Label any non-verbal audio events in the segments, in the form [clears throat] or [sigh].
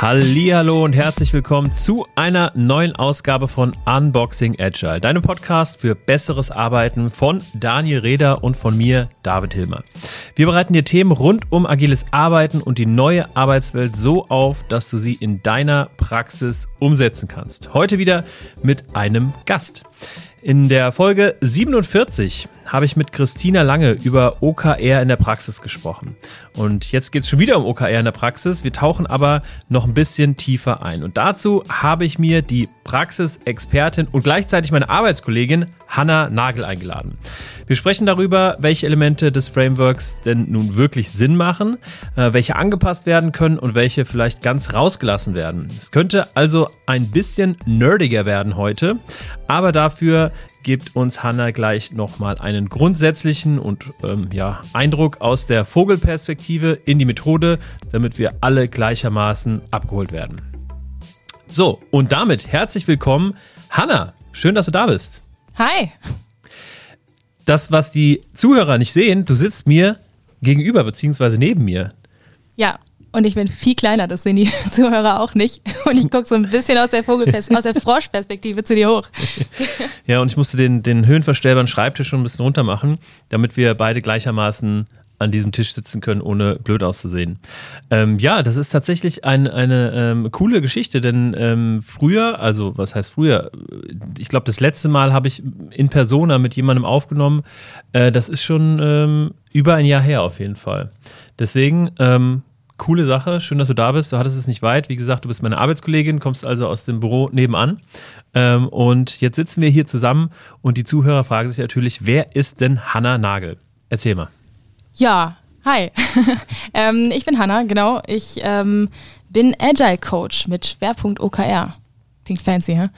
Hallo und herzlich willkommen zu einer neuen Ausgabe von Unboxing Agile, deinem Podcast für besseres Arbeiten von Daniel Reder und von mir, David Hilmer. Wir bereiten dir Themen rund um agiles Arbeiten und die neue Arbeitswelt so auf, dass du sie in deiner Praxis umsetzen kannst. Heute wieder mit einem Gast. In der Folge 47 habe ich mit Christina Lange über OKR in der Praxis gesprochen. Und jetzt geht es schon wieder um OKR in der Praxis. Wir tauchen aber noch ein bisschen tiefer ein. Und dazu habe ich mir die Praxisexpertin und gleichzeitig meine Arbeitskollegin Hanna Nagel eingeladen. Wir sprechen darüber, welche Elemente des Frameworks denn nun wirklich Sinn machen, äh, welche angepasst werden können und welche vielleicht ganz rausgelassen werden. Es könnte also ein bisschen nerdiger werden heute, aber dafür gibt uns Hanna gleich nochmal einen grundsätzlichen und ähm, ja, Eindruck aus der Vogelperspektive in die Methode, damit wir alle gleichermaßen abgeholt werden. So, und damit herzlich willkommen, Hanna. Schön, dass du da bist. Hi. Das, was die Zuhörer nicht sehen, du sitzt mir gegenüber, beziehungsweise neben mir. Ja, und ich bin viel kleiner, das sehen die [laughs] Zuhörer auch nicht. Und ich gucke so ein bisschen aus der Vogelperspektive, aus der Froschperspektive zu dir hoch. [laughs] Ja, und ich musste den, den höhenverstellbaren Schreibtisch schon ein bisschen runter machen, damit wir beide gleichermaßen an diesem Tisch sitzen können, ohne blöd auszusehen. Ähm, ja, das ist tatsächlich ein, eine ähm, coole Geschichte, denn ähm, früher, also was heißt früher? Ich glaube, das letzte Mal habe ich in Persona mit jemandem aufgenommen. Äh, das ist schon ähm, über ein Jahr her auf jeden Fall. Deswegen ähm, coole Sache. Schön, dass du da bist. Du hattest es nicht weit. Wie gesagt, du bist meine Arbeitskollegin, kommst also aus dem Büro nebenan. Ähm, und jetzt sitzen wir hier zusammen und die Zuhörer fragen sich natürlich, wer ist denn Hanna Nagel? Erzähl mal. Ja, hi. [laughs] ähm, ich bin Hanna, genau. Ich ähm, bin Agile Coach mit Schwerpunkt OKR. Klingt fancy, hä?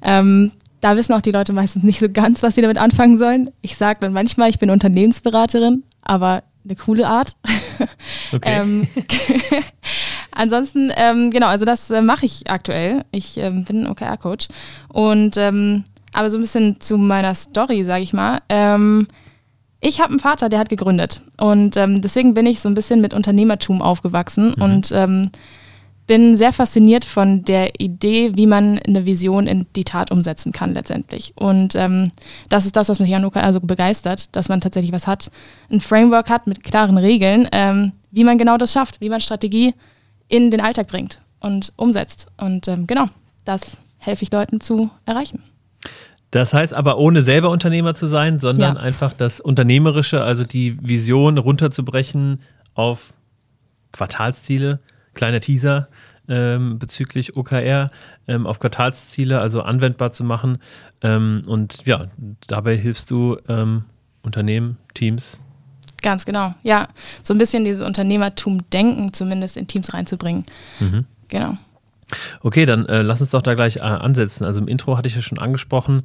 Ähm, da wissen auch die Leute meistens nicht so ganz, was sie damit anfangen sollen. Ich sage dann manchmal, ich bin Unternehmensberaterin, aber eine coole Art. [laughs] Okay. ähm, [laughs] ansonsten, ähm, genau, also das äh, mache ich aktuell. Ich ähm, bin OKR-Coach. Und ähm, aber so ein bisschen zu meiner Story, sage ich mal. Ähm, ich habe einen Vater, der hat gegründet. Und ähm, deswegen bin ich so ein bisschen mit Unternehmertum aufgewachsen mhm. und bin sehr fasziniert von der Idee, wie man eine Vision in die Tat umsetzen kann letztendlich. Und ähm, das ist das, was mich an OKR also begeistert, dass man tatsächlich was hat, ein Framework hat mit klaren Regeln, ähm, wie man genau das schafft, wie man Strategie in den Alltag bringt und umsetzt. Und ähm, genau, das helfe ich Leuten zu erreichen. Das heißt aber ohne selber Unternehmer zu sein, sondern ja. einfach das Unternehmerische, also die Vision runterzubrechen auf Quartalsziele, kleiner Teaser ähm, bezüglich OKR, ähm, auf Quartalsziele, also anwendbar zu machen. Ähm, und ja, dabei hilfst du ähm, Unternehmen, Teams. Ganz genau, ja. So ein bisschen dieses Unternehmertum-Denken zumindest in Teams reinzubringen. Mhm. Genau. Okay, dann äh, lass uns doch da gleich äh, ansetzen. Also im Intro hatte ich ja schon angesprochen,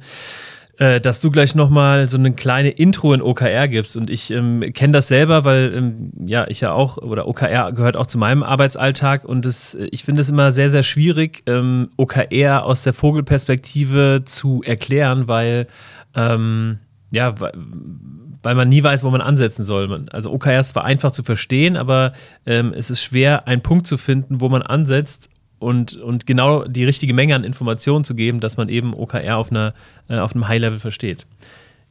äh, dass du gleich nochmal so eine kleine Intro in OKR gibst. Und ich ähm, kenne das selber, weil ähm, ja, ich ja auch, oder OKR gehört auch zu meinem Arbeitsalltag und das, äh, ich finde es immer sehr, sehr schwierig, ähm, OKR aus der Vogelperspektive zu erklären, weil ähm, ja, weil man nie weiß, wo man ansetzen soll. Also OKR ist zwar einfach zu verstehen, aber ähm, es ist schwer, einen Punkt zu finden, wo man ansetzt und, und genau die richtige Menge an Informationen zu geben, dass man eben OKR auf, einer, äh, auf einem High-Level versteht.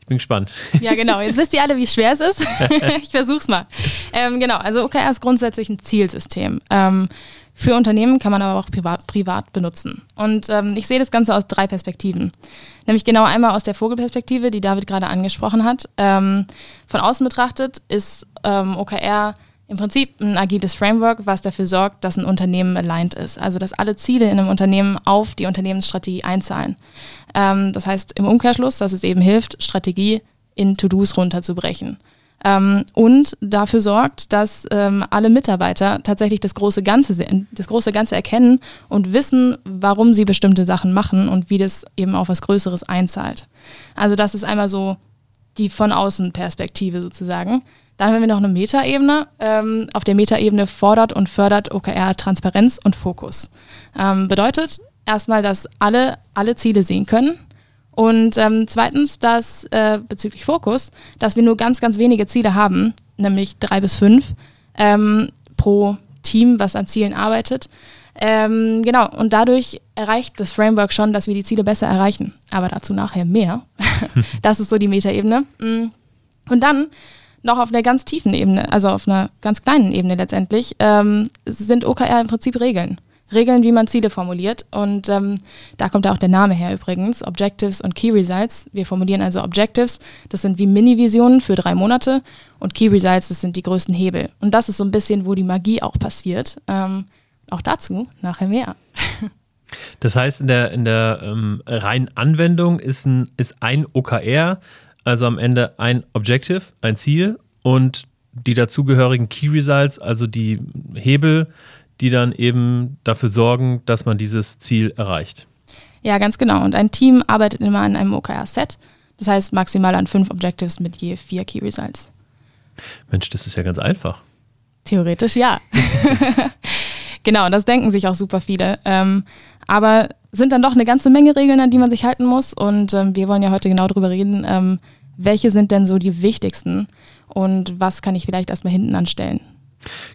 Ich bin gespannt. Ja, genau. Jetzt wisst ihr alle, wie schwer es ist. [laughs] ich versuch's mal. Ähm, genau, also OKR ist grundsätzlich ein Zielsystem. Ähm, für Unternehmen kann man aber auch privat, privat benutzen. Und ähm, ich sehe das Ganze aus drei Perspektiven. Nämlich genau einmal aus der Vogelperspektive, die David gerade angesprochen hat. Ähm, von außen betrachtet ist ähm, OKR im Prinzip ein agiles Framework, was dafür sorgt, dass ein Unternehmen aligned ist. Also dass alle Ziele in einem Unternehmen auf die Unternehmensstrategie einzahlen. Ähm, das heißt im Umkehrschluss, dass es eben hilft, Strategie in To-Dos runterzubrechen. Ähm, und dafür sorgt, dass ähm, alle Mitarbeiter tatsächlich das große, Ganze, das große Ganze erkennen und wissen, warum sie bestimmte Sachen machen und wie das eben auf was Größeres einzahlt. Also das ist einmal so die von außen Perspektive sozusagen. Dann haben wir noch eine Metaebene. Ähm, auf der Metaebene fordert und fördert OKR Transparenz und Fokus. Ähm, bedeutet erstmal, dass alle alle Ziele sehen können Und ähm, zweitens, dass äh, bezüglich Fokus, dass wir nur ganz, ganz wenige Ziele haben, nämlich drei bis fünf ähm, pro Team, was an Zielen arbeitet. Ähm, genau, und dadurch erreicht das Framework schon, dass wir die Ziele besser erreichen. Aber dazu nachher mehr. [laughs] das ist so die Metaebene. Mm. Und dann noch auf einer ganz tiefen Ebene, also auf einer ganz kleinen Ebene letztendlich, ähm, sind OKR im Prinzip Regeln. Regeln, wie man Ziele formuliert. Und ähm, da kommt auch der Name her übrigens, Objectives und Key Results. Wir formulieren also Objectives, das sind wie Mini-Visionen für drei Monate und Key Results, das sind die größten Hebel. Und das ist so ein bisschen, wo die Magie auch passiert. Ähm, auch dazu nachher mehr. Das heißt, in der, in der ähm, reinen Anwendung ist ein, ist ein OKR, also am Ende ein Objective, ein Ziel und die dazugehörigen Key Results, also die Hebel, die dann eben dafür sorgen, dass man dieses Ziel erreicht. Ja, ganz genau. Und ein Team arbeitet immer an einem OKR-Set. Das heißt maximal an fünf Objectives mit je vier Key Results. Mensch, das ist ja ganz einfach. Theoretisch ja. [laughs] genau, das denken sich auch super viele. Ähm, aber sind dann doch eine ganze Menge Regeln, an die man sich halten muss. Und ähm, wir wollen ja heute genau darüber reden, ähm, welche sind denn so die wichtigsten und was kann ich vielleicht erstmal hinten anstellen.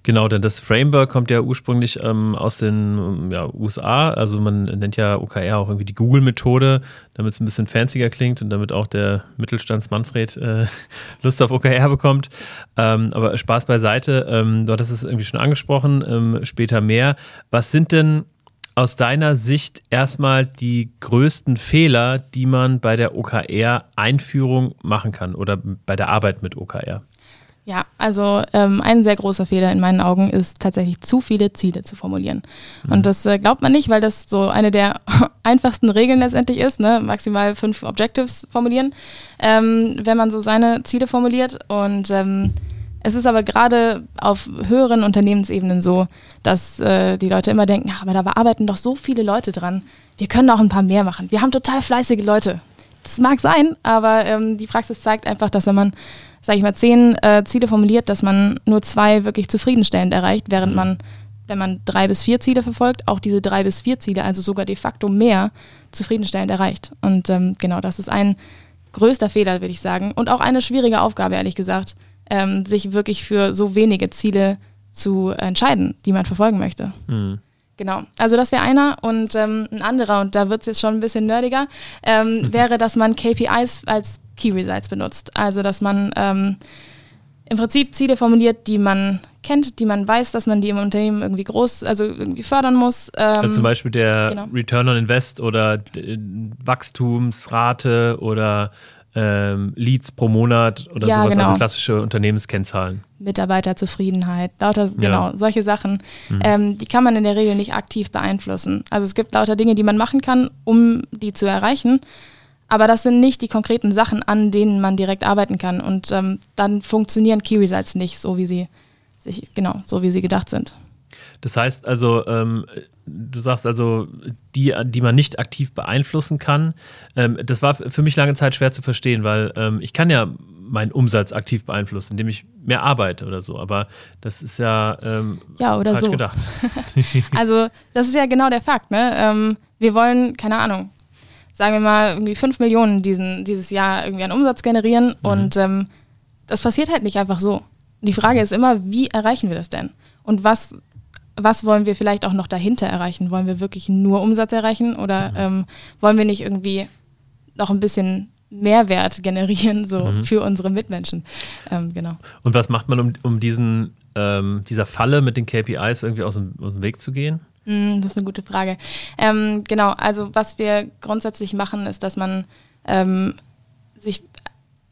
Genau, denn das Framework kommt ja ursprünglich ähm, aus den ja, USA. Also man nennt ja OKR auch irgendwie die Google-Methode, damit es ein bisschen fancier klingt und damit auch der Mittelstands-Manfred äh, [laughs] Lust auf OKR bekommt. Ähm, aber Spaß beiseite, ähm, du hattest es irgendwie schon angesprochen, ähm, später mehr. Was sind denn aus deiner Sicht erstmal die größten Fehler, die man bei der OKR-Einführung machen kann oder bei der Arbeit mit OKR? Ja, also ähm, ein sehr großer Fehler in meinen Augen ist tatsächlich zu viele Ziele zu formulieren. Mhm. Und das äh, glaubt man nicht, weil das so eine der [laughs] einfachsten Regeln letztendlich ist, ne? maximal fünf Objectives formulieren, ähm, wenn man so seine Ziele formuliert. Und ähm, es ist aber gerade auf höheren Unternehmensebenen so, dass äh, die Leute immer denken, ach, aber da arbeiten doch so viele Leute dran. Wir können auch ein paar mehr machen. Wir haben total fleißige Leute. Das mag sein, aber ähm, die Praxis zeigt einfach, dass wenn man sage ich mal, zehn äh, Ziele formuliert, dass man nur zwei wirklich zufriedenstellend erreicht, während mhm. man, wenn man drei bis vier Ziele verfolgt, auch diese drei bis vier Ziele, also sogar de facto mehr, zufriedenstellend erreicht. Und ähm, genau, das ist ein größter Fehler, würde ich sagen. Und auch eine schwierige Aufgabe, ehrlich gesagt, ähm, sich wirklich für so wenige Ziele zu entscheiden, die man verfolgen möchte. Mhm. Genau, also das wäre einer und ähm, ein anderer, und da wird es jetzt schon ein bisschen nerdiger, ähm, mhm. wäre, dass man KPIs als Key Results benutzt. Also, dass man ähm, im Prinzip Ziele formuliert, die man kennt, die man weiß, dass man die im Unternehmen irgendwie groß, also irgendwie fördern muss. Ähm, also zum Beispiel der genau. Return on Invest oder Wachstumsrate oder ähm, Leads pro Monat oder ja, sowas, also genau. also klassische Unternehmenskennzahlen. Mitarbeiterzufriedenheit, lauter, ja. genau, solche Sachen, mhm. ähm, die kann man in der Regel nicht aktiv beeinflussen. Also es gibt lauter Dinge, die man machen kann, um die zu erreichen. Aber das sind nicht die konkreten Sachen, an denen man direkt arbeiten kann. Und ähm, dann funktionieren Key Results nicht so, wie sie sich, genau, so wie sie gedacht sind. Das heißt also, ähm, du sagst also, die, die man nicht aktiv beeinflussen kann. Ähm, das war für mich lange Zeit schwer zu verstehen, weil ähm, ich kann ja meinen Umsatz aktiv beeinflussen, indem ich mehr arbeite oder so. Aber das ist ja, ähm, ja oder falsch so. gedacht. [laughs] [laughs] also das ist ja genau der Fakt. Ne? Ähm, wir wollen, keine Ahnung, sagen wir mal, irgendwie 5 Millionen diesen, dieses Jahr irgendwie an Umsatz generieren. Mhm. Und ähm, das passiert halt nicht einfach so. Die Frage ist immer, wie erreichen wir das denn? Und was, was wollen wir vielleicht auch noch dahinter erreichen? Wollen wir wirklich nur Umsatz erreichen oder mhm. ähm, wollen wir nicht irgendwie noch ein bisschen Mehrwert [laughs] generieren, so mhm. für unsere Mitmenschen? Ähm, genau. Und was macht man, um, um diesen, ähm, dieser Falle mit den KPIs irgendwie aus dem, aus dem Weg zu gehen? Mm, das ist eine gute Frage. Ähm, genau, also was wir grundsätzlich machen, ist, dass man ähm, sich,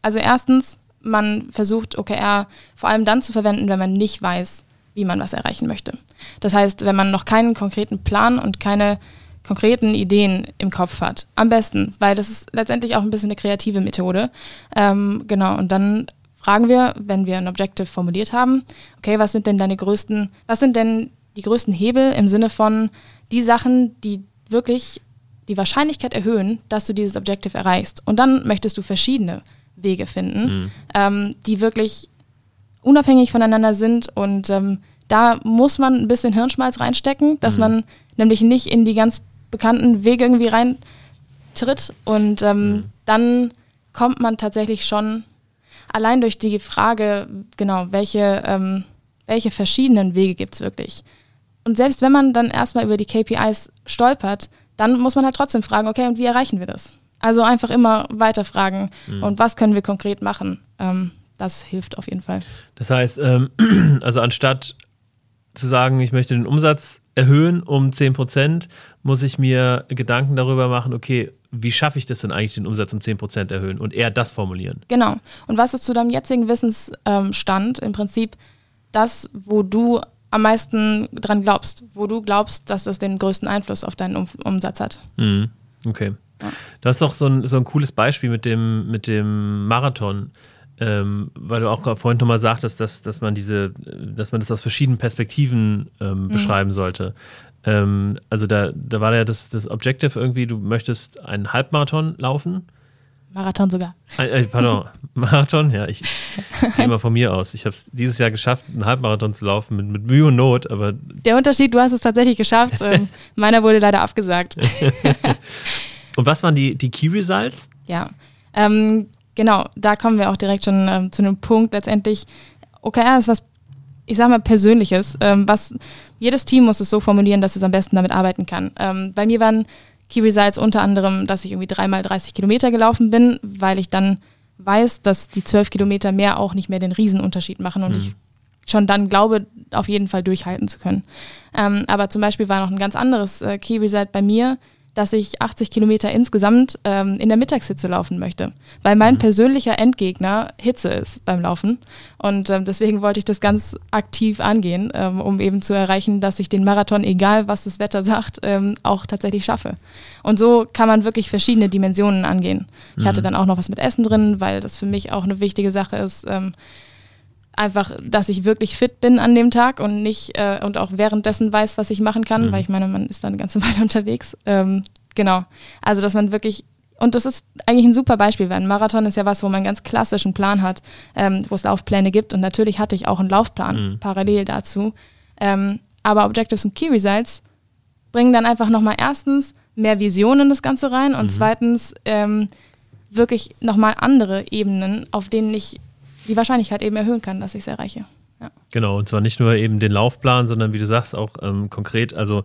also erstens, man versucht OKR vor allem dann zu verwenden, wenn man nicht weiß, wie man was erreichen möchte. Das heißt, wenn man noch keinen konkreten Plan und keine konkreten Ideen im Kopf hat. Am besten, weil das ist letztendlich auch ein bisschen eine kreative Methode. Ähm, genau, und dann fragen wir, wenn wir ein Objective formuliert haben, okay, was sind denn deine größten, was sind denn die größten Hebel im Sinne von die Sachen, die wirklich die Wahrscheinlichkeit erhöhen, dass du dieses Objective erreichst. Und dann möchtest du verschiedene Wege finden, mhm. ähm, die wirklich unabhängig voneinander sind. Und ähm, da muss man ein bisschen Hirnschmalz reinstecken, dass mhm. man nämlich nicht in die ganz bekannten Wege irgendwie rein tritt und ähm, mhm. dann kommt man tatsächlich schon allein durch die Frage, genau, welche, ähm, welche verschiedenen Wege gibt es wirklich. Und selbst wenn man dann erstmal über die KPIs stolpert, dann muss man halt trotzdem fragen, okay, und wie erreichen wir das? Also einfach immer weiter fragen mhm. und was können wir konkret machen? Ähm, das hilft auf jeden Fall. Das heißt, ähm, [clears throat] also anstatt zu sagen, ich möchte den Umsatz erhöhen um 10 Prozent, muss ich mir Gedanken darüber machen, okay, wie schaffe ich das denn eigentlich, den Umsatz um 10 Prozent erhöhen und eher das formulieren. Genau. Und was ist zu deinem jetzigen Wissensstand im Prinzip das, wo du am meisten dran glaubst, wo du glaubst, dass das den größten Einfluss auf deinen um Umsatz hat. Mhm. Okay. Ja. Du hast doch so ein, so ein cooles Beispiel mit dem, mit dem Marathon. Ähm, weil du auch vorhin nochmal sagtest, dass, dass man diese, dass man das aus verschiedenen Perspektiven ähm, mhm. beschreiben sollte. Ähm, also da, da war ja das, das Objective irgendwie, du möchtest einen Halbmarathon laufen. Marathon sogar. Äh, pardon, [laughs] Marathon, ja, ich, ich gehe mal von mir aus. Ich habe es dieses Jahr geschafft, einen Halbmarathon zu laufen mit, mit Mühe und Not, aber. Der Unterschied, du hast es tatsächlich geschafft. [laughs] Meiner wurde leider abgesagt. [laughs] und was waren die, die Key Results? Ja, ähm, genau, da kommen wir auch direkt schon ähm, zu einem Punkt. Letztendlich, OKR ist was ich sag mal, Persönliches. Ähm, was, jedes Team muss es so formulieren, dass es am besten damit arbeiten kann. Ähm, bei mir waren Key Results unter anderem, dass ich irgendwie dreimal 30 Kilometer gelaufen bin, weil ich dann weiß, dass die 12 Kilometer mehr auch nicht mehr den Riesenunterschied machen und mhm. ich schon dann glaube, auf jeden Fall durchhalten zu können. Ähm, aber zum Beispiel war noch ein ganz anderes äh, Key Result bei mir, dass ich 80 Kilometer insgesamt ähm, in der Mittagshitze laufen möchte, weil mein mhm. persönlicher Endgegner Hitze ist beim Laufen. Und ähm, deswegen wollte ich das ganz aktiv angehen, ähm, um eben zu erreichen, dass ich den Marathon, egal was das Wetter [laughs] sagt, ähm, auch tatsächlich schaffe. Und so kann man wirklich verschiedene Dimensionen angehen. Ich mhm. hatte dann auch noch was mit Essen drin, weil das für mich auch eine wichtige Sache ist ähm, einfach, dass ich wirklich fit bin an dem Tag und nicht äh, und auch währenddessen weiß, was ich machen kann, mhm. weil ich meine, man ist dann eine ganze [laughs] Weile unterwegs. Ähm, genau. Also, dass man wirklich, und das ist eigentlich ein super Beispiel, weil ein Marathon ist ja was, wo man einen ganz klassischen Plan hat, ähm, wo es Laufpläne gibt. Und natürlich hatte ich auch einen Laufplan mhm. parallel dazu. Ähm, aber Objectives und Key Results bringen dann einfach nochmal erstens mehr Visionen in das Ganze rein und mhm. zweitens ähm, wirklich nochmal andere Ebenen, auf denen ich die Wahrscheinlichkeit eben erhöhen kann, dass ich es erreiche. Ja. Genau, und zwar nicht nur eben den Laufplan, sondern wie du sagst, auch ähm, konkret, also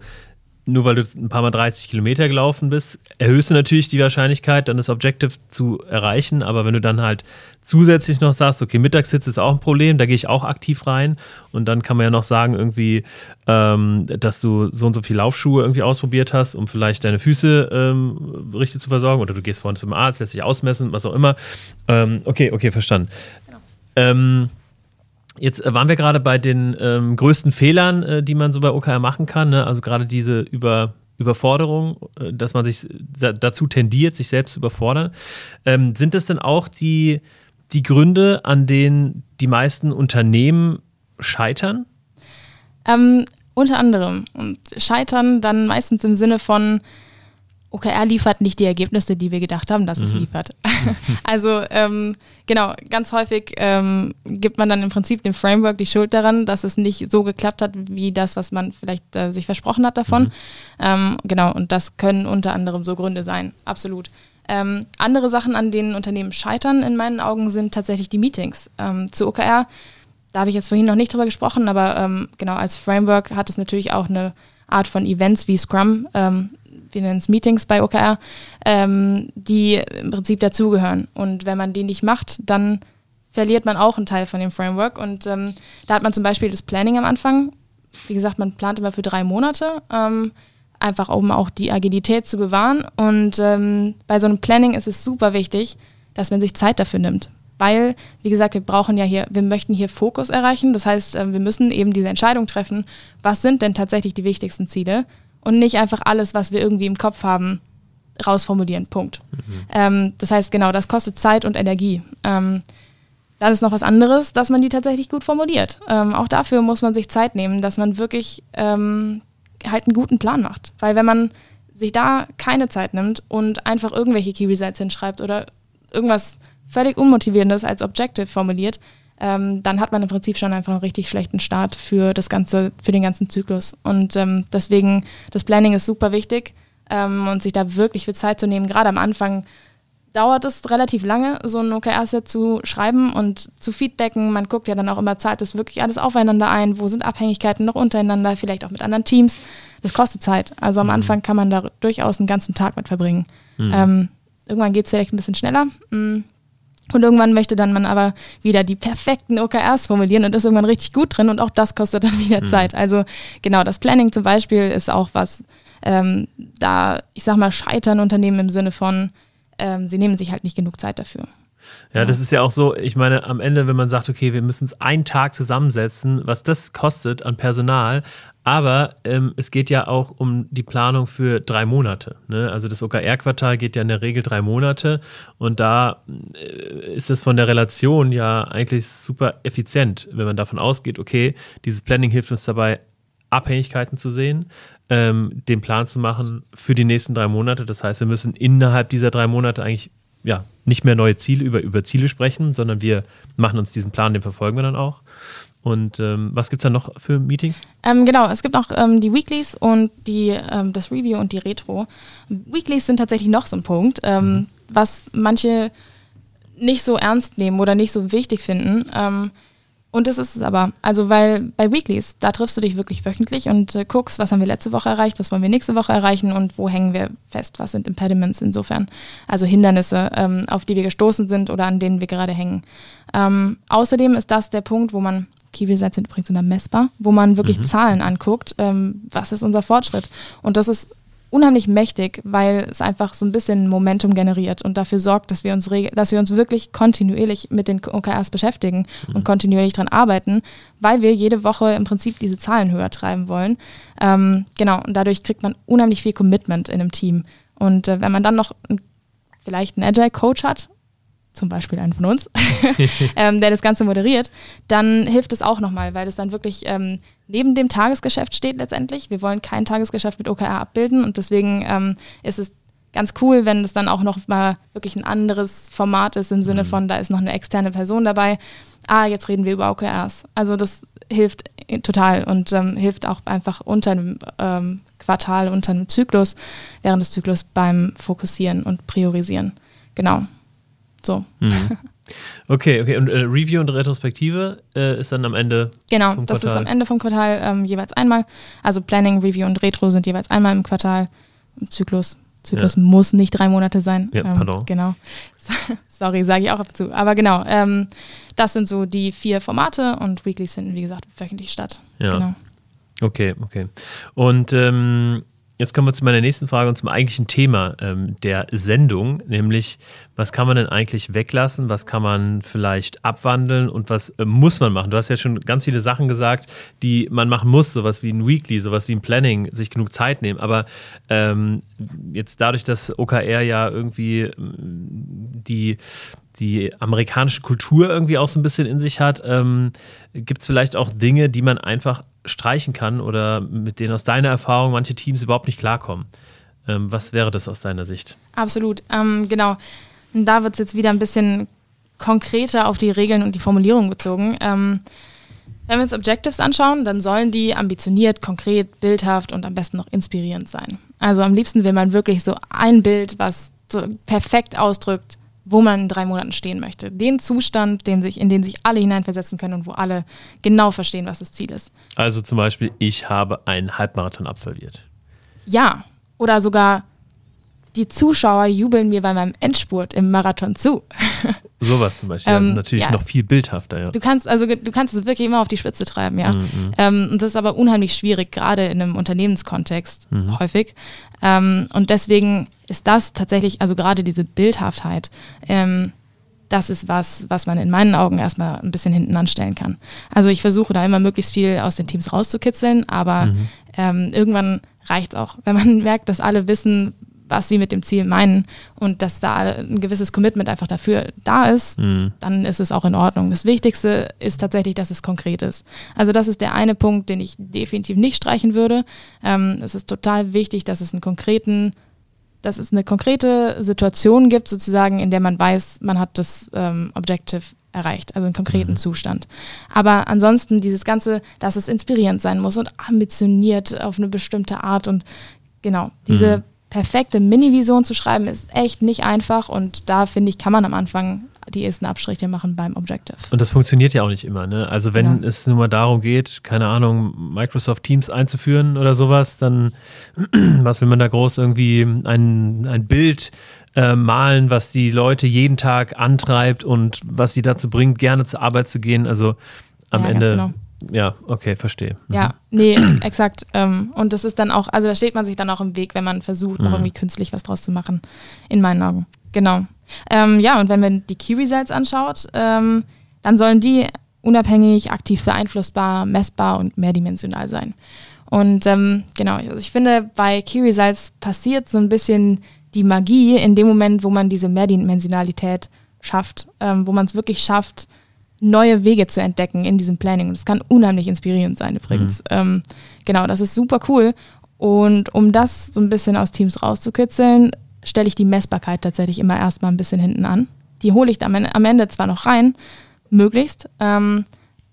nur weil du ein paar Mal 30 Kilometer gelaufen bist, erhöhst du natürlich die Wahrscheinlichkeit, dann das Objective zu erreichen. Aber wenn du dann halt zusätzlich noch sagst, okay, Mittagssitz ist auch ein Problem, da gehe ich auch aktiv rein. Und dann kann man ja noch sagen, irgendwie, ähm, dass du so und so viele Laufschuhe irgendwie ausprobiert hast, um vielleicht deine Füße ähm, richtig zu versorgen. Oder du gehst vorne zum Arzt, lässt dich ausmessen, was auch immer. Ähm, okay, okay, verstanden. Ähm, jetzt äh, waren wir gerade bei den ähm, größten Fehlern, äh, die man so bei OKR machen kann. Ne? Also gerade diese Über, Überforderung, äh, dass man sich da, dazu tendiert, sich selbst zu überfordern. Ähm, sind das denn auch die, die Gründe, an denen die meisten Unternehmen scheitern? Ähm, unter anderem. Und scheitern dann meistens im Sinne von, OKR liefert nicht die Ergebnisse, die wir gedacht haben, dass mhm. es liefert. [laughs] also ähm, genau, ganz häufig ähm, gibt man dann im Prinzip dem Framework die Schuld daran, dass es nicht so geklappt hat, wie das, was man vielleicht äh, sich versprochen hat davon. Mhm. Ähm, genau, und das können unter anderem so Gründe sein, absolut. Ähm, andere Sachen, an denen Unternehmen scheitern, in meinen Augen, sind tatsächlich die Meetings. Ähm, zu OKR, da habe ich jetzt vorhin noch nicht drüber gesprochen, aber ähm, genau als Framework hat es natürlich auch eine Art von Events wie Scrum ähm, wir nennen es Meetings bei OKR, ähm, die im Prinzip dazugehören. Und wenn man die nicht macht, dann verliert man auch einen Teil von dem Framework. Und ähm, da hat man zum Beispiel das Planning am Anfang. Wie gesagt, man plant immer für drei Monate, ähm, einfach um auch die Agilität zu bewahren. Und ähm, bei so einem Planning ist es super wichtig, dass man sich Zeit dafür nimmt. Weil, wie gesagt, wir brauchen ja hier, wir möchten hier Fokus erreichen. Das heißt, ähm, wir müssen eben diese Entscheidung treffen, was sind denn tatsächlich die wichtigsten Ziele und nicht einfach alles, was wir irgendwie im Kopf haben, rausformulieren. Punkt. Mhm. Ähm, das heißt, genau, das kostet Zeit und Energie. Ähm, dann ist noch was anderes, dass man die tatsächlich gut formuliert. Ähm, auch dafür muss man sich Zeit nehmen, dass man wirklich ähm, halt einen guten Plan macht. Weil wenn man sich da keine Zeit nimmt und einfach irgendwelche Key Results hinschreibt oder irgendwas völlig Unmotivierendes als Objective formuliert, ähm, dann hat man im Prinzip schon einfach einen richtig schlechten Start für das ganze, für den ganzen Zyklus. Und ähm, deswegen, das Planning ist super wichtig. ähm, und sich da wirklich viel Zeit zu nehmen. Gerade am Anfang dauert es relativ lange, so ein OKR-Set zu schreiben und zu feedbacken. Man guckt ja dann auch immer, zahlt das wirklich alles aufeinander ein? Wo sind Abhängigkeiten noch untereinander, vielleicht auch mit anderen Teams? Das kostet Zeit. Also am mhm. Anfang kann man da durchaus einen ganzen Tag mit verbringen. Mhm. Ähm, irgendwann geht es vielleicht ein bisschen schneller. Mm. Und irgendwann möchte dann man aber wieder die perfekten OKRs formulieren und ist irgendwann richtig gut drin und auch das kostet dann [laughs] wieder mhm. Zeit. Also genau, das Planning zum Beispiel ist auch was, ähm, da, ich sag mal, scheitern Unternehmen im Sinne von, ähm, sie nehmen sich halt nicht genug Zeit dafür. Ja, das ist ja auch so, ich meine, am Ende, wenn man sagt, okay, wir müssen es einen Tag zusammensetzen, was das kostet an Personal, aber ähm, es geht ja auch um die Planung für drei Monate. Ne? Also das OKR-Quartal geht ja in der Regel drei Monate und da äh, ist es von der Relation ja eigentlich super effizient, wenn man davon ausgeht, okay, dieses Planning hilft uns dabei, Abhängigkeiten zu sehen, ähm, den Plan zu machen für die nächsten drei Monate. Das heißt, wir müssen innerhalb dieser drei Monate eigentlich ja, nicht mehr neue Ziele über, über Ziele sprechen, sondern wir machen uns diesen Plan, den verfolgen wir dann auch. Und ähm, was gibt es da noch für Meetings? Ähm, genau, es gibt auch ähm, die Weeklies und die, ähm, das Review und die Retro. Weeklies sind tatsächlich noch so ein Punkt, ähm, mhm. was manche nicht so ernst nehmen oder nicht so wichtig finden. Ähm, und das ist es aber. Also, weil bei Weeklies, da triffst du dich wirklich wöchentlich und äh, guckst, was haben wir letzte Woche erreicht, was wollen wir nächste Woche erreichen und wo hängen wir fest, was sind Impediments insofern. Also Hindernisse, auf die wir gestoßen sind oder an denen wir gerade hängen. Außerdem ist das der Punkt, wo man, Key-Results sind übrigens immer messbar, wo man wirklich mhm. Zahlen anguckt, ähm, was ist unser Fortschritt. Und das ist unheimlich mächtig, weil es einfach so ein bisschen Momentum generiert und dafür sorgt, dass wir uns, dass wir uns wirklich kontinuierlich mit den OKRs beschäftigen mhm. und kontinuierlich daran arbeiten, weil wir jede Woche im Prinzip diese Zahlen höher treiben wollen. Ähm, genau, und dadurch kriegt man unheimlich viel Commitment in einem Team. Und äh, wenn man dann noch vielleicht einen Agile-Coach hat zum Beispiel einen von uns, [laughs] [laughs] ähm, der das Ganze moderiert, dann hilft es auch nochmal, weil es dann wirklich ähm, neben dem Tagesgeschäft steht letztendlich. Wir wollen kein Tagesgeschäft mit OKR abbilden und deswegen ähm, ist es ganz cool, wenn es dann auch noch mal wirklich ein anderes Format ist im Sinne mhm. von, da ist noch eine externe Person dabei. Ah, jetzt reden wir über OKRs. Also das hilft total und ähm, hilft auch einfach unter einem ähm, Quartal, unter einem Zyklus, während des Zyklus beim Fokussieren und Priorisieren. Genau. So. Mhm. Okay, okay. Und äh, Review und Retrospektive äh, ist dann am Ende. Genau, das ist am Ende vom Quartal ähm, jeweils einmal. Also Planning, Review und Retro sind jeweils einmal im Quartal. Im Zyklus. Zyklus ja. muss nicht drei Monate sein. Ja, ähm, pardon. Genau. [laughs] Sorry, sage ich auch ab und zu. Aber genau, ähm, das sind so die vier Formate und Weeklies finden, wie gesagt, wöchentlich statt. Ja. Genau. Okay, okay. Und ähm, Jetzt kommen wir zu meiner nächsten Frage und zum eigentlichen Thema ähm, der Sendung, nämlich was kann man denn eigentlich weglassen, was kann man vielleicht abwandeln und was äh, muss man machen? Du hast ja schon ganz viele Sachen gesagt, die man machen muss, sowas wie ein Weekly, sowas wie ein Planning, sich genug Zeit nehmen. Aber ähm, jetzt dadurch, dass OKR ja irgendwie ähm, die die amerikanische Kultur irgendwie auch so ein bisschen in sich hat, ähm, gibt es vielleicht auch Dinge, die man einfach streichen kann oder mit denen aus deiner Erfahrung manche Teams überhaupt nicht klarkommen. Ähm, was wäre das aus deiner Sicht? Absolut, ähm, genau. Da wird es jetzt wieder ein bisschen konkreter auf die Regeln und die Formulierung bezogen. Ähm, wenn wir uns Objectives anschauen, dann sollen die ambitioniert, konkret, bildhaft und am besten noch inspirierend sein. Also am liebsten will man wirklich so ein Bild, was so perfekt ausdrückt, wo man in drei Monaten stehen möchte. Den Zustand, den sich, in den sich alle hineinversetzen können und wo alle genau verstehen, was das Ziel ist. Also zum Beispiel, ich habe einen Halbmarathon absolviert. Ja, oder sogar die Zuschauer jubeln mir bei meinem Endspurt im Marathon zu. Sowas zum Beispiel. Ähm, natürlich ja. noch viel bildhafter, ja. Du kannst, also du kannst es wirklich immer auf die Spitze treiben, ja. Mhm. mhm. Ähm, und das ist aber unheimlich schwierig, gerade in einem Unternehmenskontext mhm. häufig. Ähm, und deswegen ist das tatsächlich, also gerade diese Bildhaftheit, ähm, das ist was, was man in meinen Augen erstmal ein bisschen hinten anstellen kann. Also ich versuche da immer möglichst viel aus den Teams rauszukitzeln, aber mhm. ähm, irgendwann reicht es auch. Wenn man [laughs] merkt, dass alle wissen, was sie mit dem Ziel meinen und dass da ein gewisses Commitment einfach dafür da ist, mhm. dann ist es auch in Ordnung. Das Wichtigste ist tatsächlich, dass es konkret ist. Also das ist der eine Punkt, den ich definitiv nicht streichen würde. Ähm, es ist total wichtig, dass es einen konkreten dass es eine konkrete Situation gibt, sozusagen, in der man weiß, man hat das ähm, Objective erreicht, also einen konkreten mhm. Zustand. Aber ansonsten dieses Ganze, dass es inspirierend sein muss und ambitioniert auf eine bestimmte Art und genau, diese mhm perfekte Mini-Vision zu schreiben, ist echt nicht einfach und da finde ich, kann man am Anfang die ersten Abstriche machen beim Objective. Und das funktioniert ja auch nicht immer. Ne? Also wenn genau. es nur mal darum geht, keine Ahnung, Microsoft Teams einzuführen oder sowas, dann [clears throat] was will man da groß irgendwie ein, ein Bild äh, malen, was die Leute jeden Tag antreibt und was sie dazu bringt, gerne zur Arbeit zu gehen. Also am ja, Ende. Genau. Ja, okay, verstehe. Mhm. Ja, nee, [clears throat] exakt. Ähm, und das ist dann auch, also da steht man sich dann auch im Weg, wenn man versucht, noch mhm. irgendwie künstlich was draus zu machen, in meinen Augen. Genau. Ähm, ja, und wenn man die Key Results anschaut, ähm, dann sollen die unabhängig, aktiv beeinflussbar, messbar und mehrdimensional sein. Und ähm, genau, also ich finde, bei Key Results passiert so ein bisschen die Magie in dem Moment, wo man diese Mehrdimensionalität schafft, ähm, wo man es wirklich schafft, neue Wege zu entdecken in diesem Planning. Und das kann unheimlich inspirierend sein übrigens. Mhm. Ähm, genau, das ist super cool. Und um das so ein bisschen aus Teams rauszukitzeln, stelle ich die Messbarkeit tatsächlich immer erstmal ein bisschen hinten an. Die hole ich am Ende zwar noch rein, möglichst, ähm,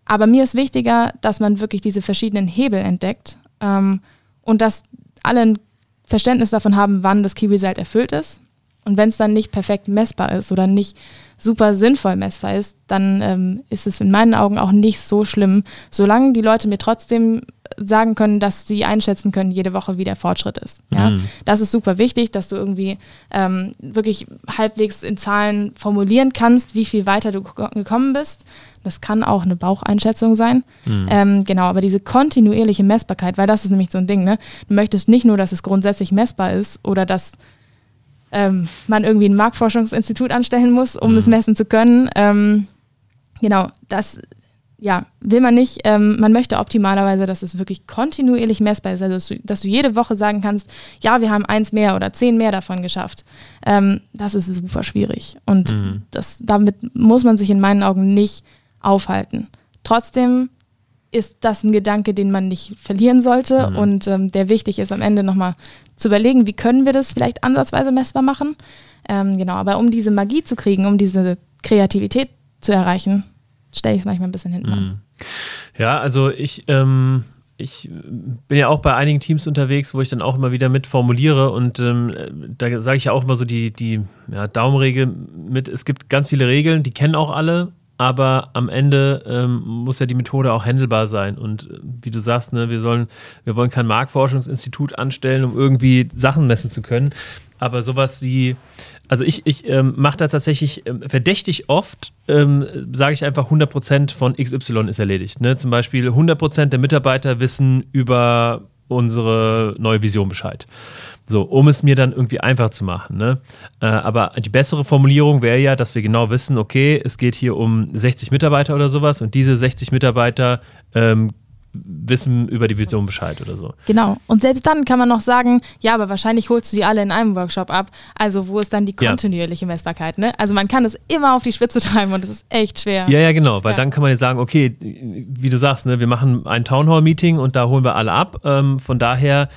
aber mir ist wichtiger, dass man wirklich diese verschiedenen Hebel entdeckt ähm, und dass alle ein Verständnis davon haben, wann das Key Result erfüllt ist. Und wenn es dann nicht perfekt messbar ist oder nicht super sinnvoll messbar ist, dann ähm, ist es in meinen Augen auch nicht so schlimm, solange die Leute mir trotzdem sagen können, dass sie einschätzen können, jede Woche, wie der Fortschritt ist. Ja? Mhm. Das ist super wichtig, dass du irgendwie ähm, wirklich halbwegs in Zahlen formulieren kannst, wie viel weiter du gekommen bist. Das kann auch eine Baucheinschätzung sein. Mhm. Ähm, genau, aber diese kontinuierliche Messbarkeit, weil das ist nämlich so ein Ding, ne? Du möchtest nicht nur, dass es grundsätzlich messbar ist oder dass ähm, man irgendwie ein Marktforschungsinstitut anstellen muss, um mhm. es messen zu können. Ähm, genau, das ja, will man nicht. Ähm, man möchte optimalerweise, dass es wirklich kontinuierlich messbar ist, also dass du, dass du, jede Woche sagen kannst, ja, wir haben eins mehr oder zehn mehr davon geschafft. Ähm, das ist super schwierig und mhm. das, damit muss man sich in meinen Augen nicht aufhalten. Trotzdem ist das ein Gedanke, den man nicht verlieren sollte mhm. und ähm, der wichtig ist, am Ende nochmal zu überlegen, wie können wir das vielleicht ansatzweise messbar machen. Ähm, genau, aber um diese Magie zu kriegen, um diese Kreativität zu erreichen, stelle ich es manchmal ein bisschen hinten mhm. an. Ja, also ich, ähm, ich bin ja auch bei einigen Teams unterwegs, wo ich dann auch immer wieder mit formuliere und ähm, da sage ich ja auch immer so die, die ja, Daumenregel mit, es gibt ganz viele Regeln, die kennen auch alle aber am Ende ähm, muss ja die Methode auch handelbar sein. Und äh, wie du sagst, ne, wir sollen, wir wollen kein Marktforschungsinstitut anstellen, um irgendwie Sachen messen zu können. Aber sowas wie, also ich, ich ähm, mache da tatsächlich ähm, verdächtig oft, ähm, sage ich einfach 100% von XY ist erledigt. Ne? Zum Beispiel 100% der Mitarbeiter wissen über unsere neue Vision Bescheid. So, um es mir dann irgendwie einfach zu machen. Ne? Äh, aber die bessere Formulierung wäre ja, dass wir genau wissen, okay, es geht hier um 60 Mitarbeiter oder sowas und diese 60 Mitarbeiter ähm, wissen über die Vision Bescheid oder so. Genau. Und selbst dann kann man noch sagen, ja, aber wahrscheinlich holst du die alle in einem Workshop ab. Also wo ist dann die kontinuierliche ja. Messbarkeit? Ne? Also man kann es immer auf die Spitze treiben und es ist echt schwer. Ja, ja, genau. Weil ja. dann kann man jetzt sagen, okay, wie du sagst, ne, wir machen ein Townhall-Meeting und da holen wir alle ab. Ähm, von daher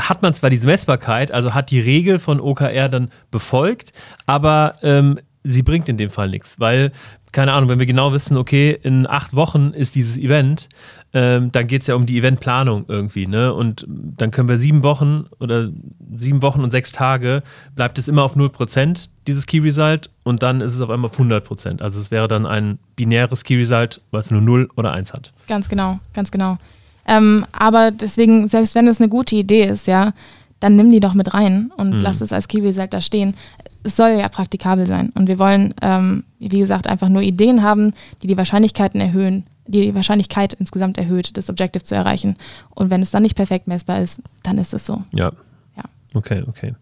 hat man zwar diese Messbarkeit, also hat die Regel von OKR dann befolgt, aber ähm, sie bringt in dem Fall nichts, weil, keine Ahnung, wenn wir genau wissen, okay, in acht Wochen ist dieses Event, ähm, dann geht es ja um die Eventplanung irgendwie, ne? Und dann können wir sieben Wochen oder sieben Wochen und sechs Tage bleibt es immer auf 0%, dieses Key Result, und dann ist es auf einmal auf 100%. Also es wäre dann ein binäres Key Result, was nur 0 oder 1 hat. Ganz genau, ganz genau. Ähm, aber deswegen, selbst wenn es eine gute Idee ist, ja, dann nimm die doch mit rein und mhm. lass es als Key Result da stehen. Es soll ja praktikabel sein. Und wir wollen, ähm, wie gesagt, einfach nur Ideen haben, die die Wahrscheinlichkeiten erhöhen, die Wahrscheinlichkeit insgesamt erhöht, das Objective zu erreichen. Und wenn es dann nicht perfekt messbar ist, dann ist es so. Ja. Ja. Okay, okay.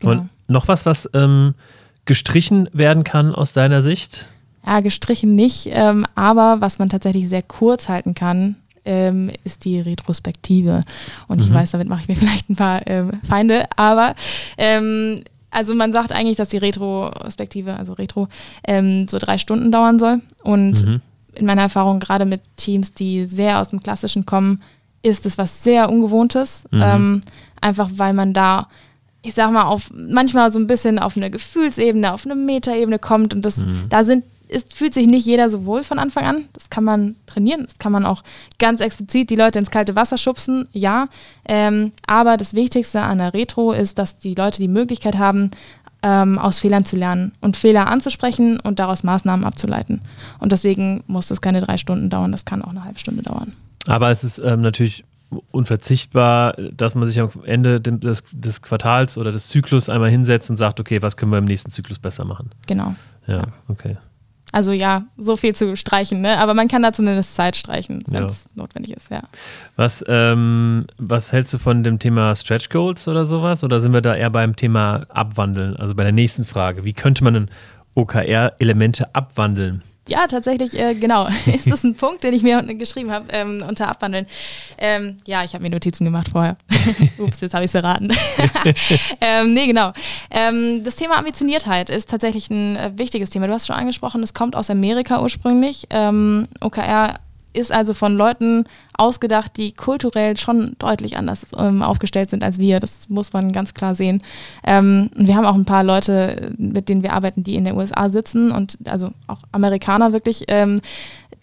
Genau. Und noch was, was ähm, gestrichen werden kann aus deiner Sicht? Ja, gestrichen nicht, ähm, aber was man tatsächlich sehr kurz halten kann, ähm, ist die Retrospektive. Und mhm. ich weiß, damit mache ich mir [laughs] vielleicht ein paar ähm, Feinde, aber ähm, also man sagt eigentlich, dass die Retrospektive, also Retro, ähm, so drei Stunden dauern soll. Und mhm. In meiner Erfahrung, gerade mit Teams, die sehr aus dem Klassischen kommen, ist es was sehr Ungewohntes. Mhm. Ähm, einfach weil man da ich sag mal, auf manchmal so ein bisschen auf eine Gefühlsebene, auf eine Metaebene kommt und das, mhm. da sind ist, fühlt sich nicht jeder so wohl von Anfang an. Das kann man trainieren, das kann man auch ganz explizit die Leute ins kalte Wasser schubsen, ja. Ähm, aber das Wichtigste an der Retro ist, dass die Leute die Möglichkeit haben, ähm, aus Fehlern zu lernen und Fehler anzusprechen und daraus Maßnahmen abzuleiten. Und deswegen muss das keine drei Stunden dauern, das kann auch eine halbe Stunde dauern. Aber es ist ähm, natürlich unverzichtbar, dass man sich am Ende des, des, Quartals oder des Zyklus einmal hinsetzt und sagt, okay, was können wir im nächsten Zyklus besser machen? Genau. Ja, ja. okay. Also ja, so viel zu streichen, ne? aber man kann da zumindest Zeit streichen, wenn es ja. notwendig ist, ja. Was, ähm, was hältst du von dem Thema Stretch Goals oder sowas? Oder sind wir da eher beim Thema Abwandeln? Also bei der nächsten Frage. Wie könnte man denn OKR-Elemente abwandeln? Ja, tatsächlich, äh, genau. [laughs] ist das ein Punkt, den ich mir geschrieben habe, ähm, unter Abwandeln? Ähm, ja, ich habe mir Notizen gemacht vorher. [laughs] Ups, jetzt habe ich es verraten. [laughs] ähm, nee, genau. Ähm, das Thema Ambitioniertheit ist tatsächlich ein äh, wichtiges Thema. Du hast schon angesprochen, es kommt aus Amerika ursprünglich. Ähm, OKR ist also von Leuten ausgedacht, die kulturell schon deutlich anders ähm, aufgestellt sind als wir. Das muss man ganz klar sehen. Ähm, wir haben auch ein paar Leute, mit denen wir arbeiten, die in den USA sitzen und also auch Amerikaner wirklich. Ähm,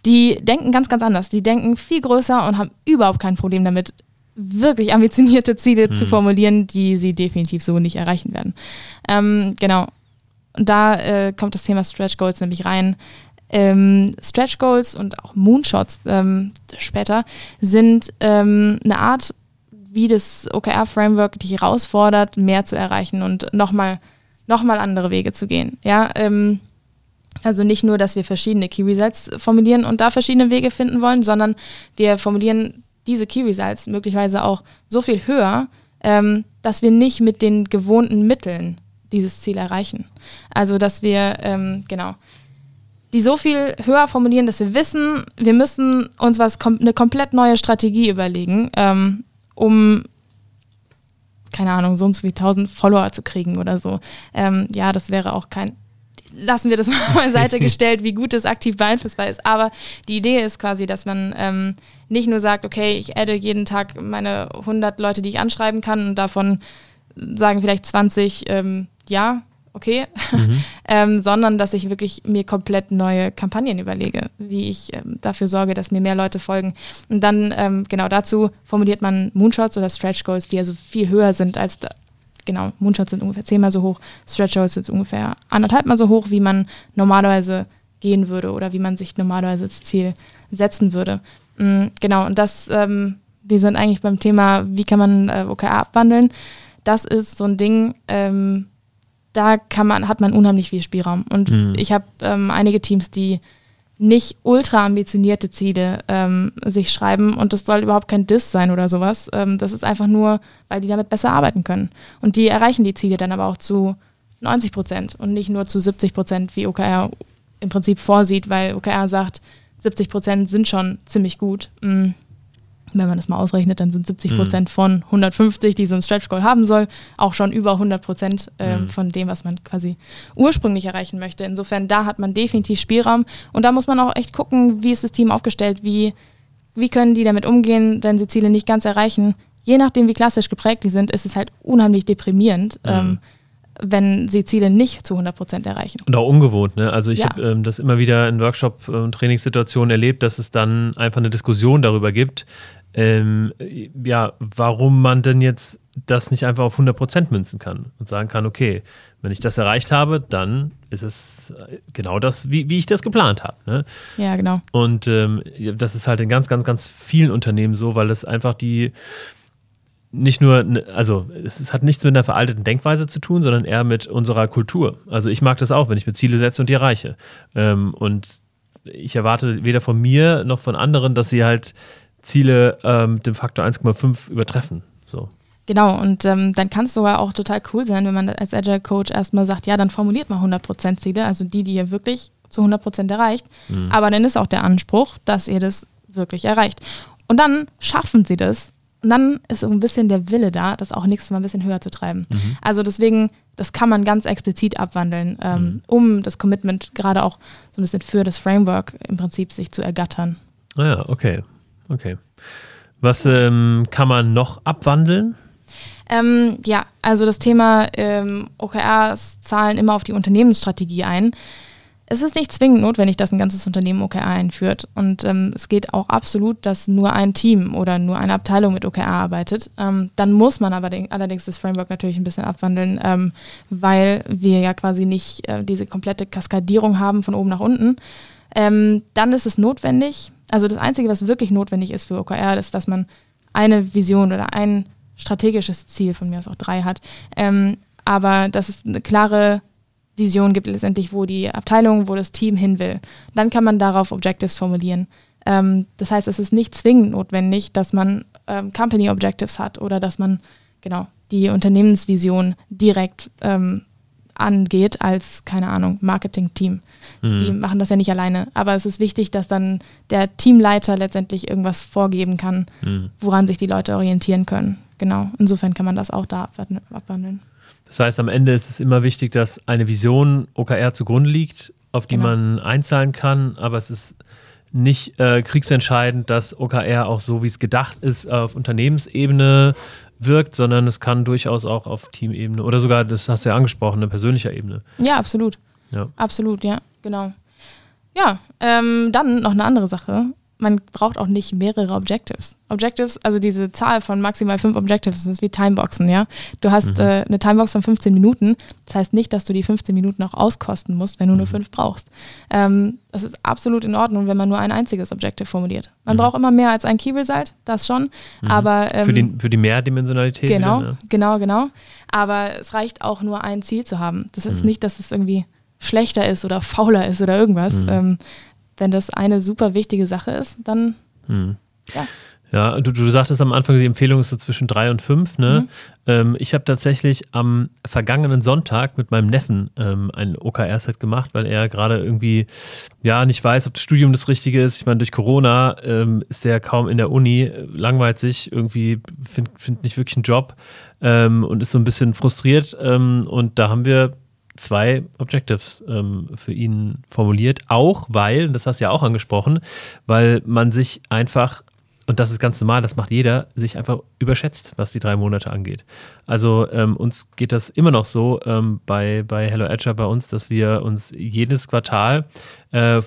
die denken ganz, ganz anders. Die denken viel größer und haben überhaupt kein Problem damit, wirklich ambitionierte Ziele hm. zu formulieren, die sie definitiv so nicht erreichen werden. Ähm, genau. Und da äh, kommt das Thema Stretch Goals nämlich rein. Ähm, Stretch Goals und auch Moonshots ähm, später sind ähm, eine Art, wie das OKR-Framework dich herausfordert, mehr zu erreichen und nochmal noch mal andere Wege zu gehen. Ja, ähm, also nicht nur, dass wir verschiedene Key Results formulieren und da verschiedene Wege finden wollen, sondern wir formulieren diese Key Results möglicherweise auch so viel höher, ähm, dass wir nicht mit den gewohnten Mitteln dieses Ziel erreichen. Also dass wir, ähm, genau, die so viel höher formulieren, dass wir wissen, wir müssen uns was kom eine komplett neue Strategie überlegen, ähm, um keine Ahnung, so und so wie 1000 Follower zu kriegen oder so. Ähm, ja, das wäre auch kein, lassen wir das mal [laughs] beiseite [laughs] gestellt, wie gut es aktiv beeinflussbar ist. Aber die Idee ist quasi, dass man ähm, nicht nur sagt, okay, ich adde jeden Tag meine 100 Leute, die ich anschreiben kann und davon sagen vielleicht 20 ähm, ja, okay, mhm. [laughs] ähm, sondern dass ich wirklich mir komplett neue Kampagnen überlege, wie ich ähm, dafür sorge, dass mir mehr Leute folgen. Und dann ähm, genau dazu formuliert man Moonshots oder Stretch Goals, die also viel höher sind als da, genau, Moonshots sind ungefähr zehnmal so hoch, Stretch Goals sind ungefähr anderthalbmal so hoch, wie man normalerweise gehen würde oder wie man sich normalerweise das Ziel setzen würde. Mhm, genau, und das, ähm, wir sind eigentlich beim Thema, wie kann man äh, OKR abwandeln. Das ist so ein Ding, ähm, da kann man, hat man unheimlich viel Spielraum. Und mhm. ich habe ähm, einige Teams, die nicht ultra ambitionierte Ziele ähm, sich schreiben und das soll überhaupt kein Diss sein oder sowas. Ähm, das ist einfach nur, weil die damit besser arbeiten können. Und die erreichen die Ziele dann aber auch zu 90 Prozent und nicht nur zu 70 Prozent, wie OKR im Prinzip vorsieht, weil OKR sagt, 70 Prozent sind schon ziemlich gut. Mhm wenn man das mal ausrechnet, dann sind 70 Prozent mhm. von 150, die so ein Stretch Goal haben soll, auch schon über 100 Prozent äh, mhm. von dem, was man quasi ursprünglich erreichen möchte. Insofern, da hat man definitiv Spielraum und da muss man auch echt gucken, wie ist das Team aufgestellt, wie, wie können die damit umgehen, wenn sie Ziele nicht ganz erreichen. Je nachdem, wie klassisch geprägt die sind, ist es halt unheimlich deprimierend. Mhm. Ähm, wenn sie Ziele nicht zu 100 Prozent erreichen. Und auch ungewohnt. Ne? Also ich ja. habe ähm, das immer wieder in Workshop- und Trainingssituationen erlebt, dass es dann einfach eine Diskussion darüber gibt, ähm, ja, warum man denn jetzt das nicht einfach auf 100% münzen kann und sagen kann, okay, wenn ich das erreicht habe, dann ist es genau das, wie, wie ich das geplant habe. Ne? Ja, genau. Und ähm, das ist halt in ganz, ganz, ganz vielen Unternehmen so, weil es einfach die nicht nur, also es hat nichts mit einer veralteten Denkweise zu tun, sondern eher mit unserer Kultur. Also ich mag das auch, wenn ich mir Ziele setze und die erreiche. Ähm, und ich erwarte weder von mir noch von anderen, dass sie halt Ziele ähm, dem Faktor 1,5 übertreffen. So. Genau, und ähm, dann kann es sogar auch total cool sein, wenn man als Agile Coach erstmal sagt, ja, dann formuliert mal 100% Ziele, also die, die ihr wirklich zu 100% erreicht. Mhm. Aber dann ist auch der Anspruch, dass ihr das wirklich erreicht. Und dann schaffen sie das. Und dann ist so ein bisschen der Wille da, das auch nächstes Mal ein bisschen höher zu treiben. Mhm. Also deswegen, das kann man ganz explizit abwandeln, ähm, mhm. um das Commitment gerade auch so ein bisschen für das Framework im Prinzip sich zu ergattern. Ah ja, okay. Okay. Was ähm, kann man noch abwandeln? Ähm, ja, also das Thema ähm, OKRs zahlen immer auf die Unternehmensstrategie ein. es ist nicht zwingend notwendig, dass ein ganzes Unternehmen OKR einführt. Und ähm, es geht auch absolut, dass nur ein Team oder nur eine Abteilung mit OKR arbeitet. Ähm, dann muss man aber allerdings das Framework natürlich ein bisschen abwandeln, ähm, weil wir ja quasi nicht äh, diese komplette Kaskadierung haben von oben nach unten. Ähm, dann ist es notwendig, also das Einzige, was wirklich notwendig ist für OKR, ist, dass man eine Vision oder ein strategisches Ziel, von mir aus auch drei hat, ähm, aber dass es eine klare Vision gibt letztendlich, wo die Abteilung, wo das Team hin will. Dann kann man darauf Objectives formulieren. Ähm, das heißt, es ist nicht zwingend notwendig, dass man ähm, Company Objectives hat oder dass man genau die Unternehmensvision direkt ähm, angeht als, keine Ahnung, Marketing-Team. Mhm. Die machen das ja nicht alleine. Aber es ist wichtig, dass dann der Teamleiter letztendlich irgendwas vorgeben kann, mhm. woran sich die Leute orientieren können. Genau. Insofern kann man das auch da abwandeln. Das heißt, am Ende ist es immer wichtig, dass eine Vision OKR zugrunde liegt, auf die genau. man einzahlen kann, aber es ist nicht äh, kriegsentscheidend, dass OKR auch so, wie es gedacht ist, auf Unternehmensebene wirkt, sondern es kann durchaus auch auf Teamebene oder sogar, das hast du ja angesprochen, eine persönliche Ebene. Ja, absolut. Ja. Absolut, ja, genau. Ja, ähm, dann noch eine andere Sache man braucht auch nicht mehrere Objectives. Objectives, also diese Zahl von maximal fünf Objectives, das ist wie Timeboxen, ja. Du hast mhm. äh, eine Timebox von 15 Minuten. Das heißt nicht, dass du die 15 Minuten auch auskosten musst, wenn du mhm. nur fünf brauchst. Ähm, das ist absolut in Ordnung, wenn man nur ein einziges Objective formuliert. Man mhm. braucht immer mehr als ein Key Result, das schon. Mhm. Aber ähm, für, die, für die Mehrdimensionalität. Genau, wieder, ne? genau, genau. Aber es reicht auch nur ein Ziel zu haben. Das ist mhm. nicht, dass es irgendwie schlechter ist oder fauler ist oder irgendwas. Mhm. Ähm, wenn das eine super wichtige Sache ist, dann hm. ja. Ja, du, du sagtest am Anfang, die Empfehlung ist so zwischen drei und fünf. Ne? Mhm. Ähm, ich habe tatsächlich am vergangenen Sonntag mit meinem Neffen ähm, ein OKR-Set gemacht, weil er gerade irgendwie ja nicht weiß, ob das Studium das Richtige ist. Ich meine, durch Corona ähm, ist er kaum in der Uni, langweilt sich, irgendwie findet find nicht wirklich einen Job ähm, und ist so ein bisschen frustriert. Ähm, und da haben wir zwei Objectives ähm, für ihn formuliert. Auch weil, das hast du ja auch angesprochen, weil man sich einfach, und das ist ganz normal, das macht jeder, sich einfach überschätzt, was die drei Monate angeht. Also ähm, uns geht das immer noch so ähm, bei, bei Hello Edger bei uns, dass wir uns jedes Quartal äh,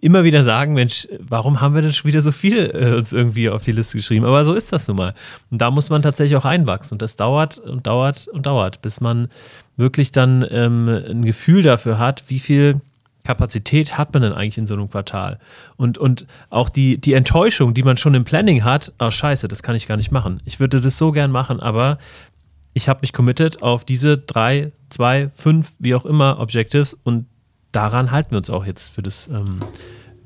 immer wieder sagen, Mensch, warum haben wir denn schon wieder so viel äh, uns irgendwie auf die Liste geschrieben? Aber so ist das nun mal. Und da muss man tatsächlich auch einwachsen. Und das dauert und dauert und dauert, bis man wirklich dann ähm, ein Gefühl dafür hat, wie viel Kapazität hat man denn eigentlich in so einem Quartal? Und, und auch die, die Enttäuschung, die man schon im Planning hat, oh scheiße, das kann ich gar nicht machen. Ich würde das so gern machen, aber ich habe mich committed auf diese drei, zwei, fünf, wie auch immer Objectives und daran halten wir uns auch jetzt für das ähm,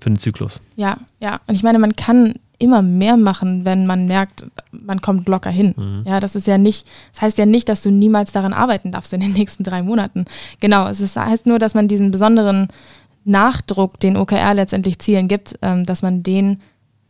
für den Zyklus. Ja, ja. Und ich meine, man kann immer mehr machen, wenn man merkt, man kommt locker hin. Mhm. Ja, das ist ja nicht, das heißt ja nicht, dass du niemals daran arbeiten darfst in den nächsten drei Monaten. Genau, es ist, heißt nur, dass man diesen besonderen Nachdruck, den OKR letztendlich Zielen gibt, ähm, dass man den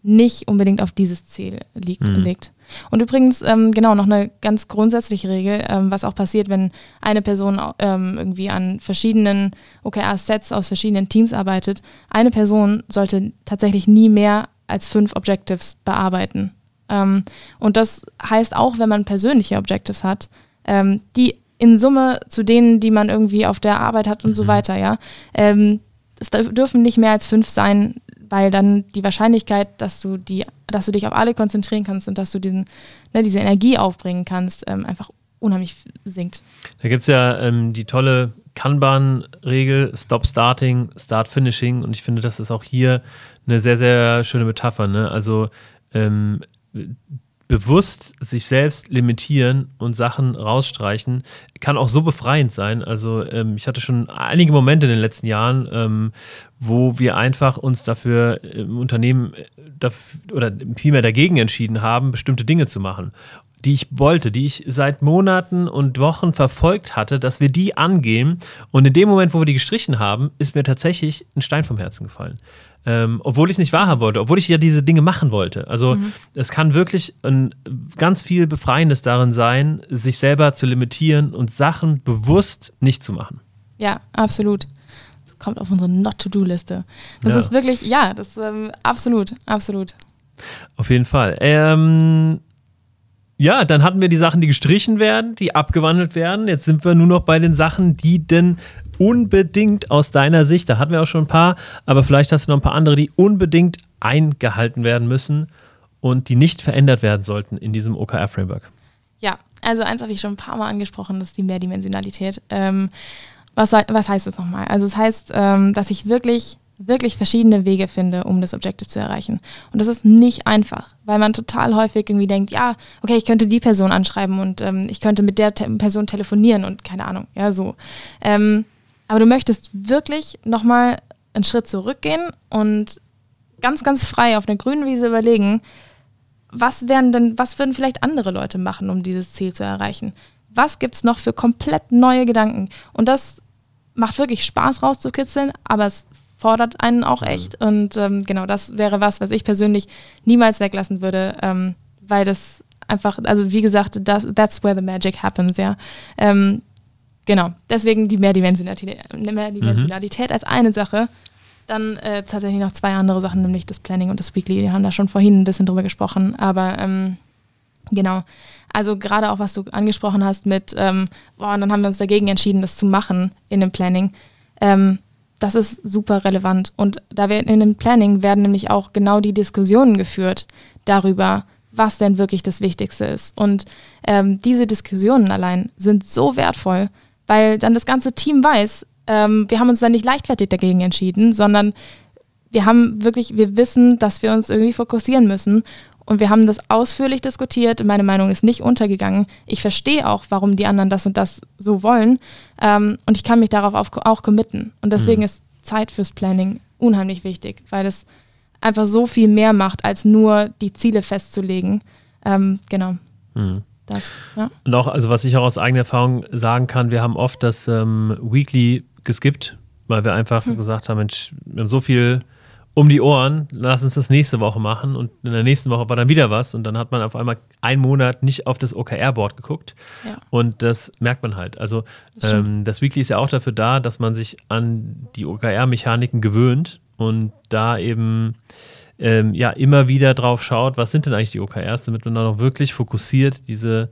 nicht unbedingt auf dieses Ziel liegt, mhm. legt. Und übrigens, ähm, genau, noch eine ganz grundsätzliche Regel, ähm, was auch passiert, wenn eine Person ähm, irgendwie an verschiedenen OKR-Sets aus verschiedenen Teams arbeitet. Eine Person sollte tatsächlich nie mehr als fünf Objectives bearbeiten. Ähm, und das heißt auch, wenn man persönliche Objectives hat, ähm, die in Summe zu denen, die man irgendwie auf der Arbeit hat und mhm. so weiter, ja. Ähm, es dürfen nicht mehr als fünf sein, weil dann die Wahrscheinlichkeit, dass du die, dass du dich auf alle konzentrieren kannst und dass du diesen, ne, diese Energie aufbringen kannst, ähm, einfach unheimlich sinkt. Da gibt es ja ähm, die tolle Kanban-Regel, Stop Starting, Start Finishing und ich finde, das ist auch hier eine sehr, sehr schöne Metapher. Ne? Also ähm, bewusst sich selbst limitieren und Sachen rausstreichen, kann auch so befreiend sein. Also ähm, ich hatte schon einige Momente in den letzten Jahren, ähm, wo wir einfach uns dafür im Unternehmen äh, dafür, oder vielmehr dagegen entschieden haben, bestimmte Dinge zu machen die ich wollte, die ich seit Monaten und Wochen verfolgt hatte, dass wir die angehen. Und in dem Moment, wo wir die gestrichen haben, ist mir tatsächlich ein Stein vom Herzen gefallen. Ähm, obwohl ich es nicht wahrhaben wollte, obwohl ich ja diese Dinge machen wollte. Also mhm. es kann wirklich ein, ganz viel Befreiendes darin sein, sich selber zu limitieren und Sachen bewusst nicht zu machen. Ja, absolut. Das kommt auf unsere Not-to-Do-Liste. Das ja. ist wirklich, ja, das ähm, absolut, absolut. Auf jeden Fall. Ähm, ja, dann hatten wir die Sachen, die gestrichen werden, die abgewandelt werden. Jetzt sind wir nur noch bei den Sachen, die denn unbedingt aus deiner Sicht, da hatten wir auch schon ein paar, aber vielleicht hast du noch ein paar andere, die unbedingt eingehalten werden müssen und die nicht verändert werden sollten in diesem OKR-Framework? Ja, also eins habe ich schon ein paar Mal angesprochen, das ist die Mehrdimensionalität. Ähm, was, was heißt das nochmal? Also es das heißt, ähm, dass ich wirklich wirklich verschiedene Wege finde, um das Objective zu erreichen. Und das ist nicht einfach, weil man total häufig irgendwie denkt, ja, okay, ich könnte die Person anschreiben und ähm, ich könnte mit der Te Person telefonieren und keine Ahnung, ja, so. Ähm, aber du möchtest wirklich nochmal einen Schritt zurückgehen und ganz, ganz frei auf einer grünen Wiese überlegen, was werden denn, was würden vielleicht andere Leute machen, um dieses Ziel zu erreichen? Was gibt es noch für komplett neue Gedanken? Und das macht wirklich Spaß rauszukitzeln, aber es fordert einen auch mhm. echt. Und ähm, genau, das wäre was, was ich persönlich niemals weglassen würde, ähm, weil das einfach, also wie gesagt, das, that's where the magic happens, ja. Ähm, genau, deswegen die Mehrdimensionalität, Mehrdimensionalität mhm. als eine Sache. Dann äh, tatsächlich noch zwei andere Sachen, nämlich das Planning und das Weekly. Die haben da schon vorhin ein bisschen drüber gesprochen, aber ähm, genau. Also gerade auch, was du angesprochen hast mit, ähm, boah, und dann haben wir uns dagegen entschieden, das zu machen in dem Planning. Ähm, das ist super relevant. Und da werden in dem Planning werden nämlich auch genau die Diskussionen geführt darüber, was denn wirklich das Wichtigste ist. Und ähm, diese Diskussionen allein sind so wertvoll, weil dann das ganze Team weiß, ähm, wir haben uns dann nicht leichtfertig dagegen entschieden, sondern wir haben wirklich, wir wissen, dass wir uns irgendwie fokussieren müssen und wir haben das ausführlich diskutiert. Meine Meinung ist nicht untergegangen. Ich verstehe auch, warum die anderen das und das so wollen. Ähm, und ich kann mich darauf auch, auch committen. Und deswegen mhm. ist Zeit fürs Planning unheimlich wichtig, weil es einfach so viel mehr macht, als nur die Ziele festzulegen. Ähm, genau. Mhm. Das, ja. Und auch, also was ich auch aus eigener Erfahrung sagen kann, wir haben oft das ähm, Weekly geskippt, weil wir einfach mhm. gesagt haben, Mensch, wir haben so viel um die Ohren, lass uns das nächste Woche machen und in der nächsten Woche war dann wieder was und dann hat man auf einmal einen Monat nicht auf das OKR-Board geguckt ja. und das merkt man halt. Also das, ähm, das Weekly ist ja auch dafür da, dass man sich an die OKR-Mechaniken gewöhnt und da eben ähm, ja immer wieder drauf schaut, was sind denn eigentlich die OKRs, damit man dann auch wirklich fokussiert diese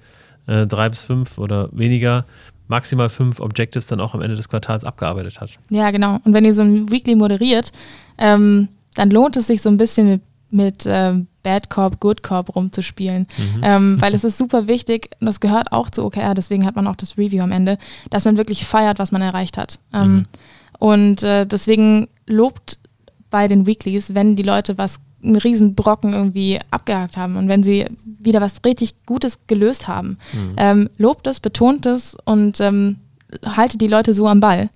äh, drei bis fünf oder weniger maximal fünf Objectives dann auch am Ende des Quartals abgearbeitet hat. Ja, genau. Und wenn ihr so ein Weekly moderiert, ähm, dann lohnt es sich so ein bisschen mit, mit ähm, Bad Corp, Good Corp rumzuspielen. Mhm. Ähm, weil es ist super wichtig, und das gehört auch zu OKR, deswegen hat man auch das Review am Ende, dass man wirklich feiert, was man erreicht hat. Ähm, mhm. Und äh, deswegen lobt bei den Weeklies, wenn die Leute was einen riesen Brocken irgendwie abgehakt haben und wenn sie wieder was richtig Gutes gelöst haben, mhm. ähm, lobt es, betont es und ähm, haltet die Leute so am Ball.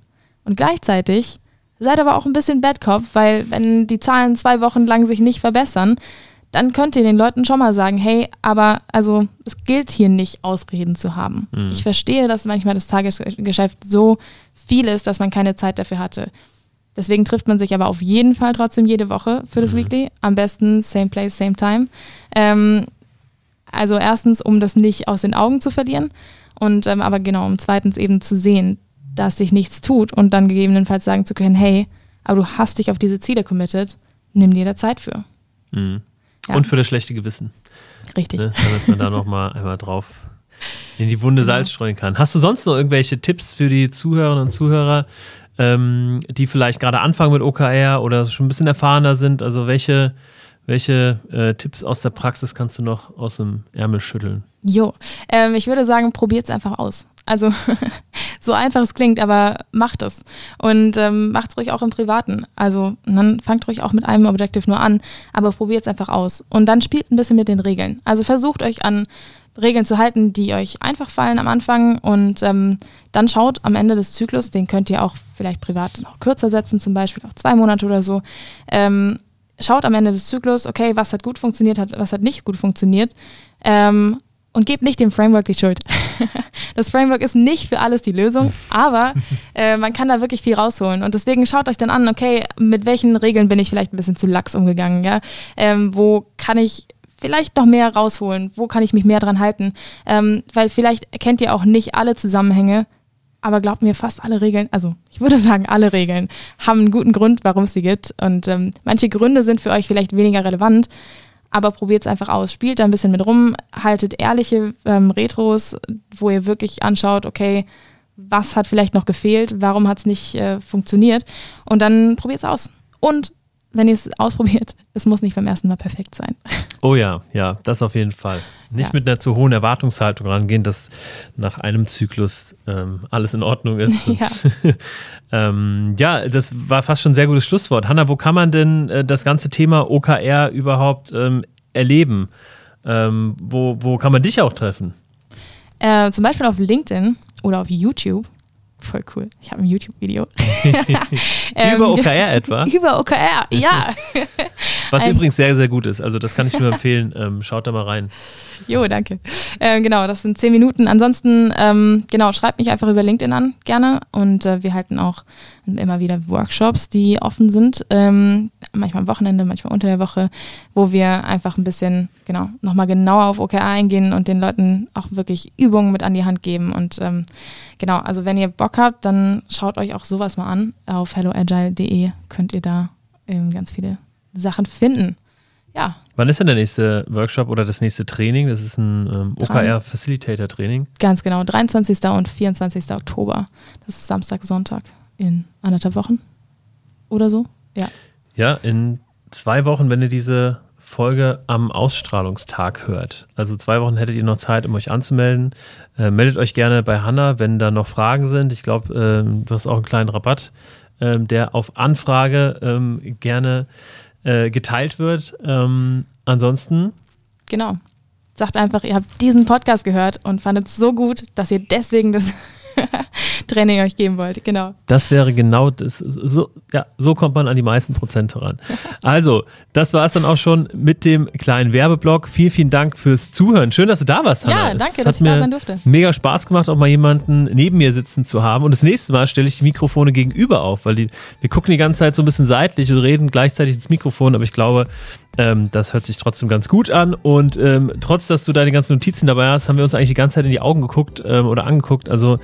Und gleichzeitig seid aber auch ein bisschen Bad Cop, weil wenn die Zahlen zwei Wochen lang sich nicht verbessern, dann könnt ihr den Leuten schon mal sagen, hey, aber also es gilt hier nicht, Ausreden zu haben. Mhm. Ich verstehe, dass manchmal das Tagesgeschäft so viel ist, dass man keine Zeit dafür hatte. Deswegen trifft man sich aber auf jeden Fall trotzdem jede Woche für das mhm. Weekly. Am besten same place, same time. Ähm, also erstens, um das nicht aus den Augen zu verlieren und ähm, aber genau, um zweitens eben zu sehen, dass sich nichts tut und dann gegebenenfalls sagen zu können, hey, aber du hast dich auf diese Ziele committed, nimm dir da Zeit für. Mhm. Ja. Und für das schlechte Gewissen. Richtig. Ne? Damit man da nochmal [laughs] einmal drauf in die Wunde Salz streuen kann. Hast du sonst noch irgendwelche Tipps für die Zuhörerinnen und Zuhörer, ähm, die vielleicht gerade anfangen mit OKR oder schon ein bisschen erfahrener sind? Also welche, welche äh, Tipps aus der Praxis kannst du noch aus dem Ärmel schütteln? Jo, ähm, ich würde sagen, probiert es einfach aus. Also [laughs] so einfach es klingt, aber macht es. Und ähm, macht es ruhig auch im Privaten. Also dann fangt ruhig auch mit einem Objective nur an, aber probiert es einfach aus. Und dann spielt ein bisschen mit den Regeln. Also versucht euch an Regeln zu halten, die euch einfach fallen am Anfang und ähm, dann schaut am Ende des Zyklus, den könnt ihr auch vielleicht privat noch kürzer setzen, zum Beispiel auch zwei Monate oder so. Ähm, schaut am Ende des Zyklus, okay, was hat gut funktioniert, was hat nicht gut funktioniert ähm, und gebt nicht dem Framework die Schuld. [laughs] das Framework ist nicht für alles die Lösung, [laughs] aber äh, man kann da wirklich viel rausholen. Und deswegen schaut euch dann an, okay, mit welchen Regeln bin ich vielleicht ein bisschen zu lax umgegangen, ja? Ähm, wo kann ich vielleicht noch mehr rausholen? Wo kann ich mich mehr dran halten? Ähm, weil vielleicht erkennt ihr auch nicht alle Zusammenhänge, aber glaubt mir, fast alle Regeln, also ich würde sagen, alle Regeln haben einen guten Grund, warum es sie gibt. Und ähm, manche Gründe sind für euch vielleicht weniger relevant, aber probiert es einfach aus. Spielt da ein bisschen mit rum, haltet ehrliche ähm, Retros, wo ihr wirklich anschaut, okay, was hat vielleicht noch gefehlt, warum hat es nicht äh, funktioniert und dann probiert es aus. Und wenn ihr es ausprobiert, es muss nicht beim ersten Mal perfekt sein. Oh ja, ja, das auf jeden Fall. Nicht ja. mit einer zu hohen Erwartungshaltung rangehen, dass nach einem Zyklus ähm, alles in Ordnung ist. [laughs] Ja. [laughs] ähm, ja, das war fast schon ein sehr gutes Schlusswort. Hanna, wo kann man denn äh, das ganze Thema OKR überhaupt ähm, erleben? Ähm, wo, wo kann man dich auch treffen? Äh, zum Beispiel auf LinkedIn oder auf YouTube. Voll cool. Ich habe ein YouTube-Video. [laughs] ähm, [laughs] über OKR etwa? Über OKR, ja. [laughs] Was ein, übrigens sehr, sehr gut ist. Also das kann ich nur empfehlen. Ähm, schaut da mal rein. Jo, danke. Ähm, genau, das sind zehn Minuten. Ansonsten, ähm, genau, schreibt mich einfach über LinkedIn an, gerne. Und äh, wir halten auch immer wieder Workshops, die offen sind. Ähm, manchmal am Wochenende, manchmal unter der Woche, wo wir einfach ein bisschen, genau, nochmal genauer auf OKR eingehen und den Leuten auch wirklich Übungen mit an die Hand geben. Und ähm, genau, also wenn ihr Bock habt, dann schaut euch auch sowas mal an. Auf helloagile.de könnt ihr da ähm, ganz viele Sachen finden. Ja. Wann ist denn der nächste Workshop oder das nächste Training? Das ist ein ähm, OKR Facilitator Training. Ganz genau, 23. und 24. Oktober. Das ist Samstag, Sonntag in anderthalb Wochen oder so. Ja. Ja, in zwei Wochen, wenn ihr diese Folge am Ausstrahlungstag hört. Also zwei Wochen hättet ihr noch Zeit, um euch anzumelden. Äh, meldet euch gerne bei Hanna, wenn da noch Fragen sind. Ich glaube, äh, du hast auch einen kleinen Rabatt, äh, der auf Anfrage ähm, gerne äh, geteilt wird. Ähm, ansonsten. Genau. Sagt einfach, ihr habt diesen Podcast gehört und fandet es so gut, dass ihr deswegen das [laughs] Training euch geben wollt. Genau. Das wäre genau das. So, ja, so kommt man an die meisten Prozente ran. [laughs] Also, das war es dann auch schon mit dem kleinen Werbeblock. Vielen, vielen Dank fürs Zuhören. Schön, dass du da warst, Hannah. Ja, danke, es dass ich da sein durfte. Mega Spaß gemacht, auch mal jemanden neben mir sitzen zu haben. Und das nächste Mal stelle ich die Mikrofone gegenüber auf, weil die, wir gucken die ganze Zeit so ein bisschen seitlich und reden gleichzeitig ins Mikrofon. Aber ich glaube, ähm, das hört sich trotzdem ganz gut an. Und ähm, trotz, dass du deine ganzen Notizen dabei hast, haben wir uns eigentlich die ganze Zeit in die Augen geguckt ähm, oder angeguckt. Also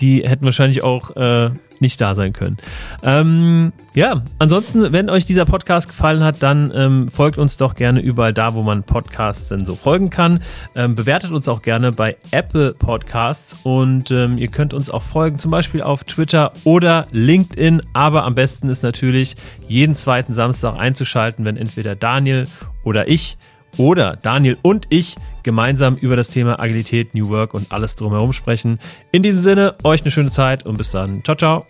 die hätten wahrscheinlich auch äh, nicht da sein können. Ähm, ja, ansonsten, wenn euch dieser Podcast gefallen hat, dann ähm, folgt uns doch gerne überall da, wo man Podcasts denn so folgen kann. Ähm, bewertet uns auch gerne bei Apple Podcasts und ähm, ihr könnt uns auch folgen, zum Beispiel auf Twitter oder LinkedIn. Aber am besten ist natürlich, jeden zweiten Samstag einzuschalten, wenn entweder Daniel oder ich oder Daniel und ich gemeinsam über das Thema Agilität, New Work und alles drumherum sprechen. In diesem Sinne, euch eine schöne Zeit und bis dann. Ciao, ciao.